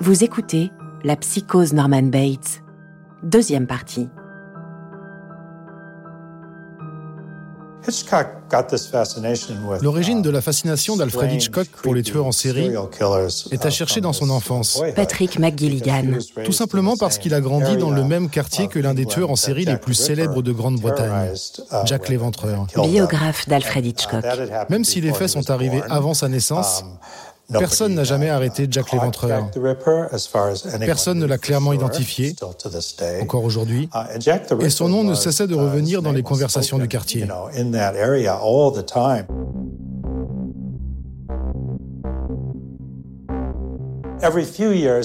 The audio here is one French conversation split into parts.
Vous écoutez La psychose Norman Bates, deuxième partie. L'origine de la fascination d'Alfred Hitchcock pour les tueurs en série est à chercher dans son enfance. Patrick McGilligan. Tout simplement parce qu'il a grandi dans le même quartier que l'un des tueurs en série les plus célèbres de Grande-Bretagne, Jack l'Éventreur. Biographe d'Alfred Hitchcock. Même si les faits sont arrivés avant sa naissance, Personne n'a jamais arrêté Jack l'Éventreur. Personne ne l'a clairement identifié, encore aujourd'hui, et son nom ne cessait de revenir dans les conversations du quartier.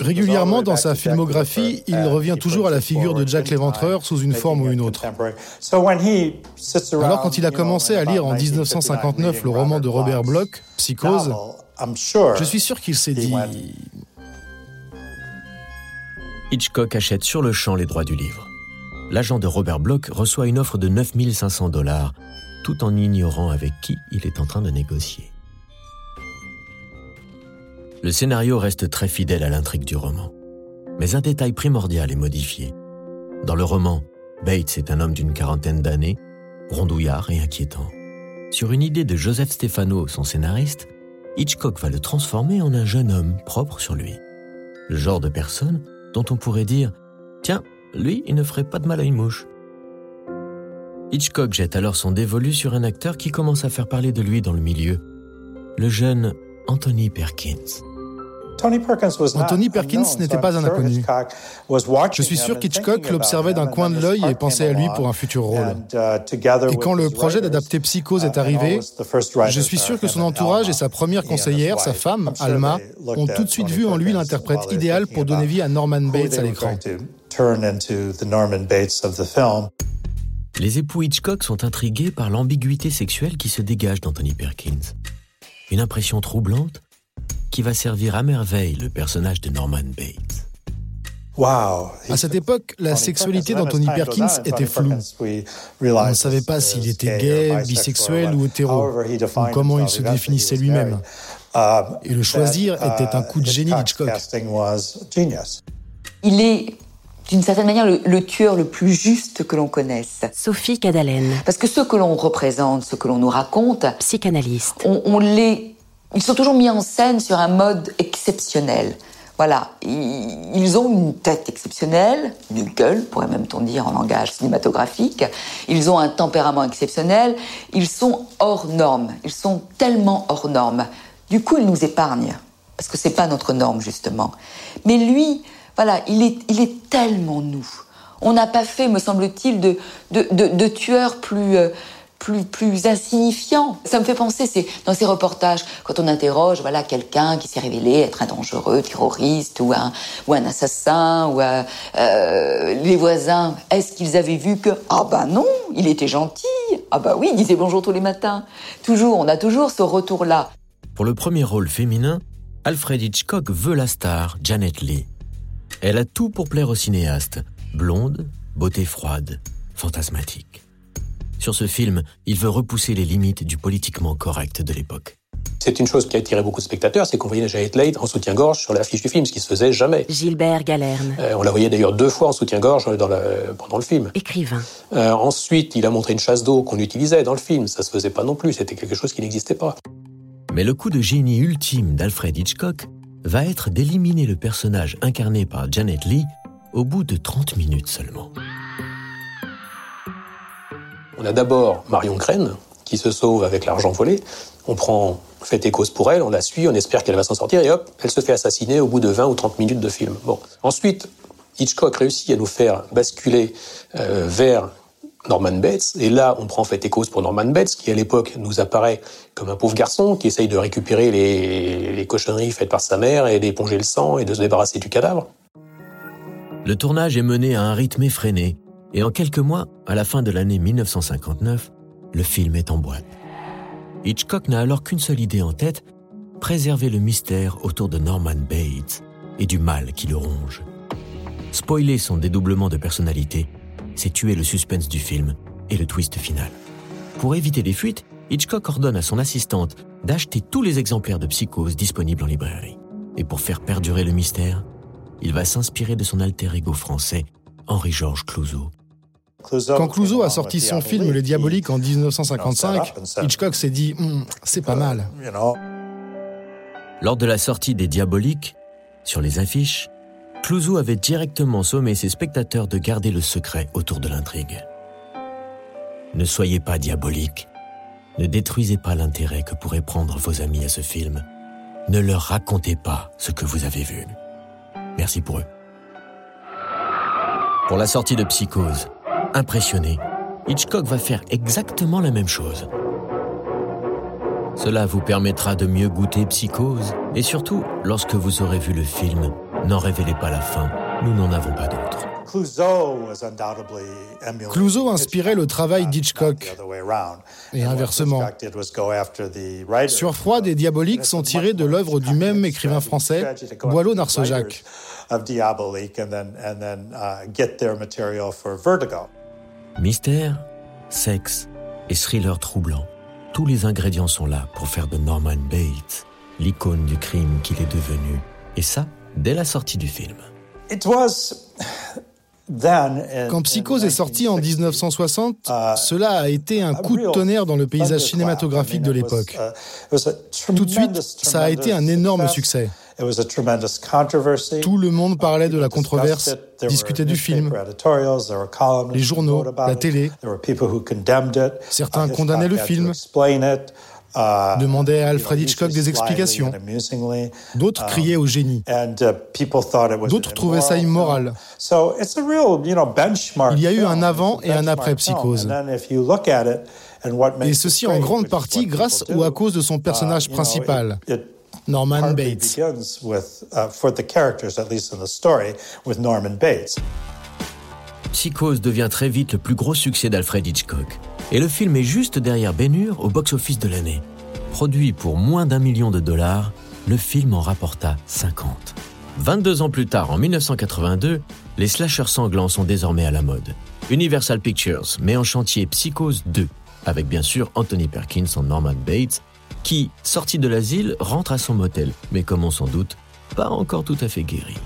Régulièrement dans sa filmographie, il revient toujours à la figure de Jack l'Éventreur sous une forme ou une autre. Alors quand il a commencé à lire en 1959 le roman de Robert Bloch, Psychose, je suis sûr qu'il s'est dit... Hitchcock achète sur le champ les droits du livre. L'agent de Robert Bloch reçoit une offre de 9500 dollars, tout en ignorant avec qui il est en train de négocier. Le scénario reste très fidèle à l'intrigue du roman. Mais un détail primordial est modifié. Dans le roman, Bates est un homme d'une quarantaine d'années, rondouillard et inquiétant. Sur une idée de Joseph Stefano, son scénariste, Hitchcock va le transformer en un jeune homme propre sur lui. Le genre de personne dont on pourrait dire Tiens, lui, il ne ferait pas de mal à une mouche. Hitchcock jette alors son dévolu sur un acteur qui commence à faire parler de lui dans le milieu, le jeune Anthony Perkins. Anthony Perkins n'était pas un inconnu. Je suis sûr qu'Hitchcock l'observait d'un coin de l'œil et pensait à lui pour un futur rôle. Uh, et quand le projet d'adapter Psychose est arrivé, je suis sûr que son entourage et sa première conseillère, sa femme, Alma, ont tout de suite vu en lui l'interprète idéal pour donner vie à Norman Bates à l'écran. Les époux Hitchcock sont intrigués par l'ambiguïté sexuelle qui se dégage d'Anthony Perkins. Une impression troublante qui va servir à merveille le personnage de Norman Bates. À cette époque, la sexualité d'Anthony Perkins était floue. On ne savait pas s'il était gay, bisexuel ou hétéro, ou comment il se définissait lui-même. Et le choisir était un coup de génie d'Hitchcock. Il est d'une certaine manière le, tueur le plus juste que l'on connaisse. Sophie Cadalen. Parce que ce que l'on représente, ce que l'on nous raconte, psychanalyste, on, on les ils sont toujours mis en scène sur un mode exceptionnel. Voilà, ils ont une tête exceptionnelle, une gueule, pourrait même-on dire en langage cinématographique. Ils ont un tempérament exceptionnel. Ils sont hors normes. Ils sont tellement hors normes. Du coup, ils nous épargnent parce que c'est pas notre norme justement. Mais lui, voilà, il est, tellement nous. On n'a pas fait, me semble-t-il, de, de, de, tueurs plus, euh, plus, plus insignifiant. Ça me fait penser, c'est dans ces reportages, quand on interroge voilà, quelqu'un qui s'est révélé être un dangereux terroriste ou un, ou un assassin, ou euh, les voisins, est-ce qu'ils avaient vu que, ah ben non, il était gentil, ah bah oui, il disait bonjour tous les matins. Toujours, on a toujours ce retour-là. Pour le premier rôle féminin, Alfred Hitchcock veut la star, Janet Leigh. Elle a tout pour plaire au cinéaste. Blonde, beauté froide, fantasmatique. Sur ce film, il veut repousser les limites du politiquement correct de l'époque. C'est une chose qui a attiré beaucoup de spectateurs, c'est qu'on voyait Janet Leigh en soutien-gorge sur l'affiche du film, ce qui se faisait jamais. Gilbert Galerne. Euh, on la voyait d'ailleurs deux fois en soutien-gorge pendant le film. Écrivain. Euh, ensuite, il a montré une chasse d'eau qu'on utilisait dans le film. Ça se faisait pas non plus, c'était quelque chose qui n'existait pas. Mais le coup de génie ultime d'Alfred Hitchcock va être d'éliminer le personnage incarné par Janet Leigh au bout de 30 minutes seulement. On a d'abord Marion Crène, qui se sauve avec l'argent volé. On prend fait et cause pour elle, on la suit, on espère qu'elle va s'en sortir, et hop, elle se fait assassiner au bout de 20 ou 30 minutes de film. Bon. Ensuite, Hitchcock réussit à nous faire basculer euh, vers Norman Bates, et là, on prend fait et cause pour Norman Bates, qui à l'époque nous apparaît comme un pauvre garçon qui essaye de récupérer les, les cochonneries faites par sa mère et d'éponger le sang et de se débarrasser du cadavre. Le tournage est mené à un rythme effréné, et en quelques mois, à la fin de l'année 1959, le film est en boîte. Hitchcock n'a alors qu'une seule idée en tête, préserver le mystère autour de Norman Bates et du mal qui le ronge. Spoiler son dédoublement de personnalité, c'est tuer le suspense du film et le twist final. Pour éviter les fuites, Hitchcock ordonne à son assistante d'acheter tous les exemplaires de Psychose disponibles en librairie. Et pour faire perdurer le mystère, il va s'inspirer de son alter ego français, Henri-Georges Clouzot. Quand Clouseau a sorti son film Les Diaboliques en 1955, Hitchcock s'est dit hmm, c'est pas mal. Lors de la sortie des Diaboliques, sur les affiches, Clouseau avait directement sommé ses spectateurs de garder le secret autour de l'intrigue. Ne soyez pas diabolique. Ne détruisez pas l'intérêt que pourraient prendre vos amis à ce film. Ne leur racontez pas ce que vous avez vu. Merci pour eux. Pour la sortie de Psychose, impressionné, Hitchcock va faire exactement la même chose. Cela vous permettra de mieux goûter Psychose et surtout, lorsque vous aurez vu le film, n'en révélez pas la fin, nous n'en avons pas d'autre. Clouseau inspirait le travail d'Hitchcock et inversement. Sur et Diabolique sont tirés de l'œuvre du même écrivain français, Boileau Narcejac. Mystère, sexe et thriller troublant. Tous les ingrédients sont là pour faire de Norman Bates l'icône du crime qu'il est devenu. Et ça, dès la sortie du film. Quand Psychose est sorti en 1960, uh, cela a été un coup de tonnerre dans le paysage cinématographique de l'époque. Uh, Tout de suite, ça a été un énorme succès. Tout le monde parlait de la controverse, discutait du film. Les journaux, la télé. Certains condamnaient le film, uh, demandaient à Alfred Hitchcock des explications. D'autres um, criaient au génie. Uh, D'autres trouvaient ça immoral. Il y a eu un avant et un après Psychose. Et ceci en grande partie grâce ou à cause de son personnage principal. Norman Bates. Psychose devient très vite le plus gros succès d'Alfred Hitchcock. Et le film est juste derrière Ben-Hur au box-office de l'année. Produit pour moins d'un million de dollars, le film en rapporta 50. 22 ans plus tard, en 1982, les slashers sanglants sont désormais à la mode. Universal Pictures met en chantier Psychose 2, avec bien sûr Anthony Perkins en Norman Bates, qui, sorti de l'asile, rentre à son motel, mais comme on s'en doute, pas encore tout à fait guéri.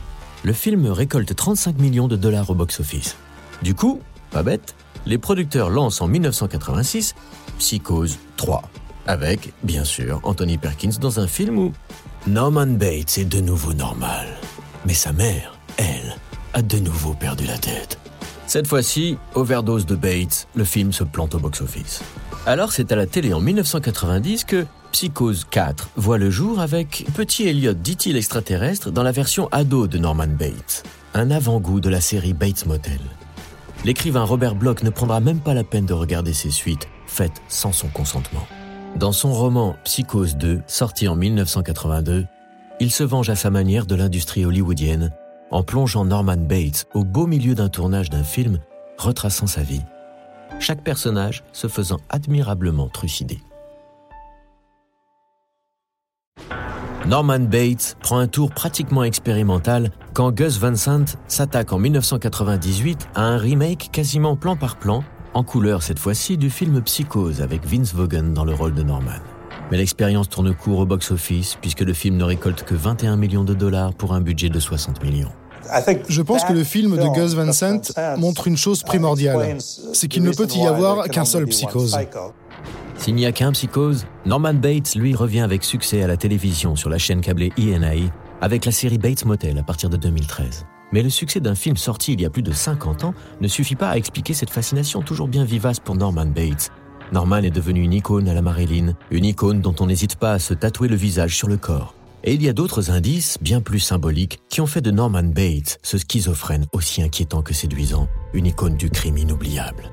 Le film récolte 35 millions de dollars au box-office. Du coup, pas bête, les producteurs lancent en 1986 Psychose 3, avec, bien sûr, Anthony Perkins dans un film où Norman Bates est de nouveau normal, mais sa mère, elle, a de nouveau perdu la tête. Cette fois-ci, overdose de Bates, le film se plante au box-office. Alors c'est à la télé en 1990 que Psychose 4 voit le jour avec Petit Elliot dit-il extraterrestre dans la version ado de Norman Bates, un avant-goût de la série Bates Motel. L'écrivain Robert Bloch ne prendra même pas la peine de regarder ses suites, faites sans son consentement. Dans son roman Psychose 2, sorti en 1982, il se venge à sa manière de l'industrie hollywoodienne en plongeant Norman Bates au beau milieu d'un tournage d'un film retraçant sa vie. Chaque personnage se faisant admirablement trucider. Norman Bates prend un tour pratiquement expérimental quand Gus Van Sant s'attaque en 1998 à un remake quasiment plan par plan, en couleur cette fois-ci, du film Psychose avec Vince Vaughn dans le rôle de Norman. Mais l'expérience tourne court au box-office puisque le film ne récolte que 21 millions de dollars pour un budget de 60 millions. Je pense que le film de Gus Van Sant montre une chose primordiale, c'est qu'il ne peut y avoir qu'un seul psychose. S'il n'y a qu'un psychose, Norman Bates, lui, revient avec succès à la télévision sur la chaîne câblée ENI avec la série Bates Motel à partir de 2013. Mais le succès d'un film sorti il y a plus de 50 ans ne suffit pas à expliquer cette fascination toujours bien vivace pour Norman Bates. Norman est devenu une icône à la Marilyn, une icône dont on n'hésite pas à se tatouer le visage sur le corps. Et il y a d'autres indices, bien plus symboliques, qui ont fait de Norman Bates, ce schizophrène aussi inquiétant que séduisant, une icône du crime inoubliable.